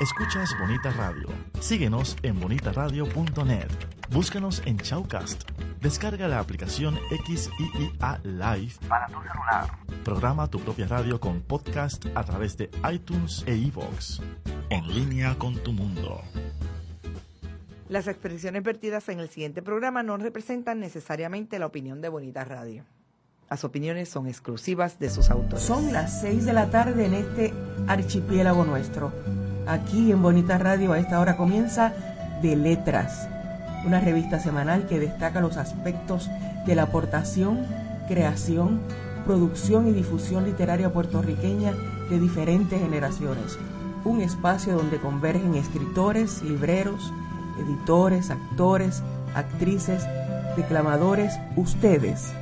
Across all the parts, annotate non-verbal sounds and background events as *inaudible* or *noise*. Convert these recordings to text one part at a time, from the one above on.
Escuchas Bonita Radio. Síguenos en bonitaradio.net. Búscanos en Chaucast. Descarga la aplicación XIIA Live para tu celular. Programa tu propia radio con podcast a través de iTunes e iVoox. En línea con tu mundo. Las expresiones vertidas en el siguiente programa no representan necesariamente la opinión de Bonita Radio. Las opiniones son exclusivas de sus autores. Son las seis de la tarde en este archipiélago nuestro. Aquí en Bonita Radio a esta hora comienza De Letras, una revista semanal que destaca los aspectos de la aportación, creación, producción y difusión literaria puertorriqueña de diferentes generaciones. Un espacio donde convergen escritores, libreros, editores, actores, actrices, declamadores, ustedes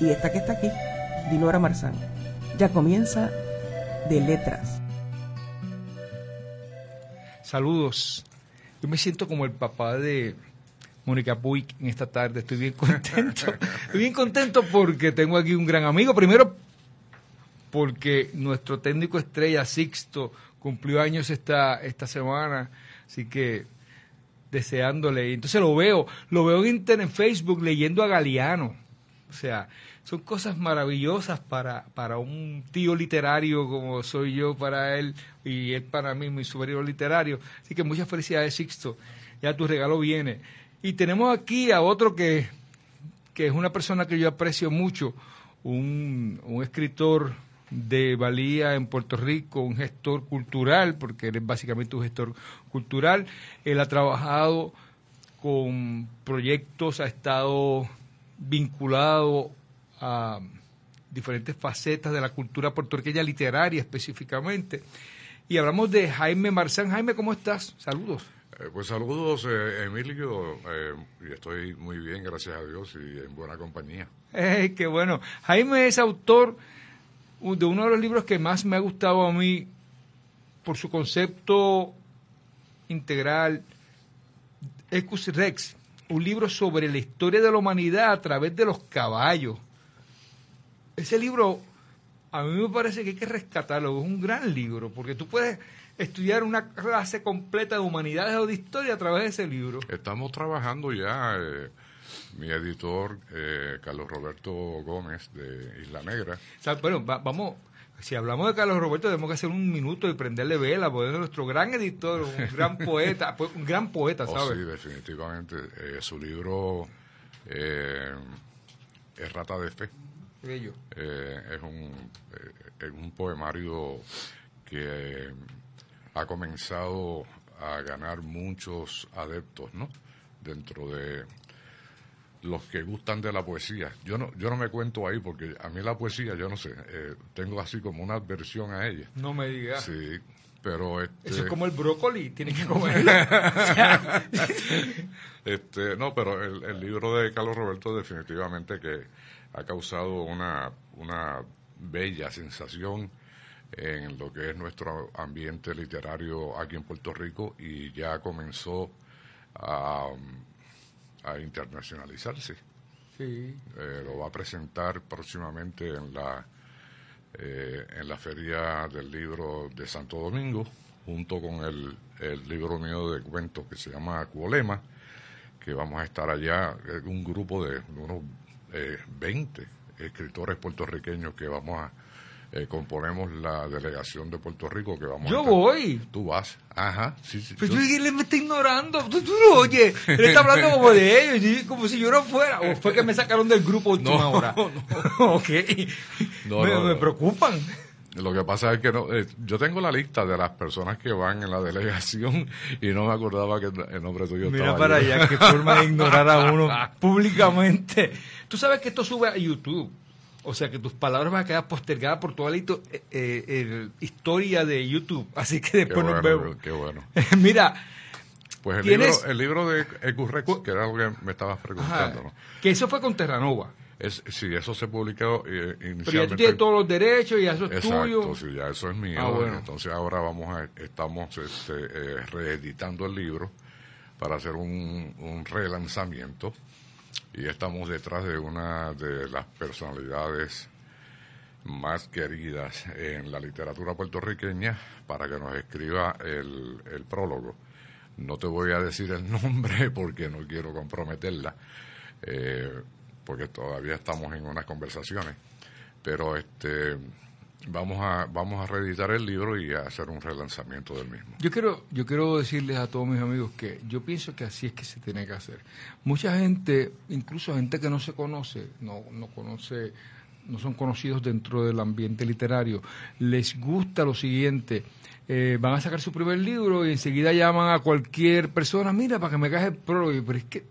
y esta que está aquí, Dinora Marzán. Ya comienza de letras. Saludos. Yo me siento como el papá de Mónica Puig en esta tarde. Estoy bien contento. *laughs* Estoy bien contento porque tengo aquí un gran amigo. Primero, porque nuestro técnico estrella Sixto cumplió años esta, esta semana. Así que deseándole. Entonces lo veo, lo veo en internet, en Facebook leyendo a Galeano. O sea, son cosas maravillosas para, para un tío literario como soy yo para él y él para mí, mi superior literario. Así que muchas felicidades, Sixto. Ya tu regalo viene. Y tenemos aquí a otro que, que es una persona que yo aprecio mucho, un, un escritor de valía en Puerto Rico, un gestor cultural, porque él es básicamente un gestor cultural. Él ha trabajado con proyectos, ha estado vinculado a diferentes facetas de la cultura puertorriqueña literaria específicamente. Y hablamos de Jaime Marzán. Jaime, ¿cómo estás? Saludos. Eh, pues saludos, eh, Emilio. Eh, estoy muy bien, gracias a Dios, y en buena compañía. Eh, qué bueno. Jaime es autor de uno de los libros que más me ha gustado a mí por su concepto integral, Ecus Rex, un libro sobre la historia de la humanidad a través de los caballos. Ese libro a mí me parece que hay que rescatarlo, es un gran libro, porque tú puedes estudiar una clase completa de humanidades o de historia a través de ese libro. Estamos trabajando ya, eh, mi editor, eh, Carlos Roberto Gómez, de Isla Negra. O sea, bueno, va- vamos, si hablamos de Carlos Roberto, tenemos que hacer un minuto y prenderle vela, porque es nuestro gran editor, un gran *laughs* poeta, pues, un gran poeta, Oh, ¿sabes? sí, definitivamente. Eh, su libro eh, es Rata de Fe. Bello. Eh, es, un, eh, es un poemario que eh, ha comenzado a ganar muchos adeptos, ¿no? Dentro de los que gustan de la poesía. Yo no, yo no me cuento ahí porque a mí la poesía, yo no sé, eh, tengo así como una adversión a ella. No me digas. Sí, pero este, Eso es como el brócoli, tienes que comerlo. *laughs* Este, no, pero el, el libro de Carlos Roberto definitivamente que ha causado una, una bella sensación en lo que es nuestro ambiente literario aquí en Puerto Rico y ya comenzó a, a internacionalizarse. sí. Eh, lo va a presentar próximamente en la eh, en la feria del libro de Santo Domingo junto con el, el libro mío de cuentos que se llama Cuolema que vamos a estar allá un grupo de unos eh, 20 escritores puertorriqueños que vamos a eh, componemos la delegación de Puerto Rico que vamos a Yo estar- voy. tú vas ajá sí, sí, Pero yo- él me está ignorando. Tú, tú lo oyes. Él está hablando como de ellos, como si yo no fuera. O fue que me sacaron del grupo *laughs* a última No, hora. *laughs* ok. No, me, no, me no. preocupan. Lo que pasa es que no, eh, yo tengo la lista de las personas que van en la delegación *laughs* y no me acordaba que el nombre tuyo Mira estaba para ahí. allá, qué forma de ignorar a uno públicamente. Tú sabes que esto sube a YouTube. O sea que tus palabras van a quedar postergadas por toda la eh, eh, el- historia de YouTube. *laughs* Así que Qué después nos vemos. qué bueno. *laughs* Mira, Pues el ¿Tienes- libro, el libro de Ecurrex, que era lo que me estabas preguntando, ajá, ¿no? que eso fue con Terranova. Es, sí, eso se publicó eh, Pero ya tú inicialmente. tienes todos los derechos y eso es Exacto, tuyo. sí, ya eso es mío. Ah, bueno. Entonces ahora vamos a, estamos este, eh, reeditando el libro para hacer un, un relanzamiento y estamos detrás de una de las personalidades más queridas en la literatura puertorriqueña para que nos escriba el, prólogo. No te voy a decir el *laughs* nombre porque no quiero comprometerla, eh, porque todavía estamos en unas conversaciones, pero este vamos a vamos a reeditar el libro y a hacer un relanzamiento del mismo. Yo quiero yo quiero decirles a todos mis amigos que yo pienso que así es que se tiene que hacer. Mucha gente, incluso gente que no se conoce, no no conoce no son conocidos dentro del ambiente literario, les gusta lo siguiente, eh, van a sacar su primer libro y enseguida llaman a cualquier persona, mira, para que me hagas el prólogo, pero es que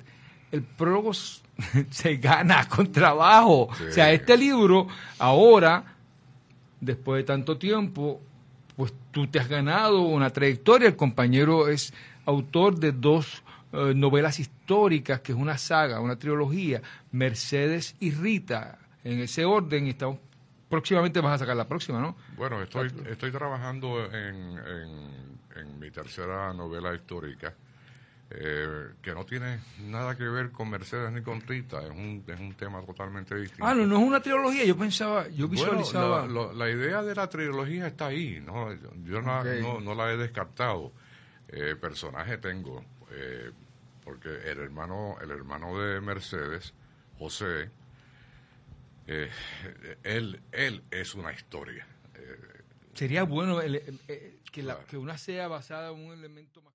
el prólogo *laughs* se gana con trabajo. O sea, este libro ahora, después de tanto tiempo, pues tú te has ganado una trayectoria. El compañero es autor de dos eh, novelas históricas, que es una saga, una trilogía, Mercedes y Rita en ese orden y estamos próximamente vas a sacar la próxima, ¿no? Bueno, estoy, estoy trabajando en, en, mi tercera novela histórica, eh, que no tiene nada que ver con Mercedes ni con Rita, es un, es un tema totalmente distinto. Ah, no, no es una trilogía, yo pensaba, yo visualizaba... la, idea de la trilogía está ahí, ¿no? Yo no, no, la he descartado. Eh, personaje tengo, eh, porque el hermano, el hermano de Mercedes, José, eh, él, él es una historia. Eh, Sería bueno eh, que, la, que una sea basada en un elemento más...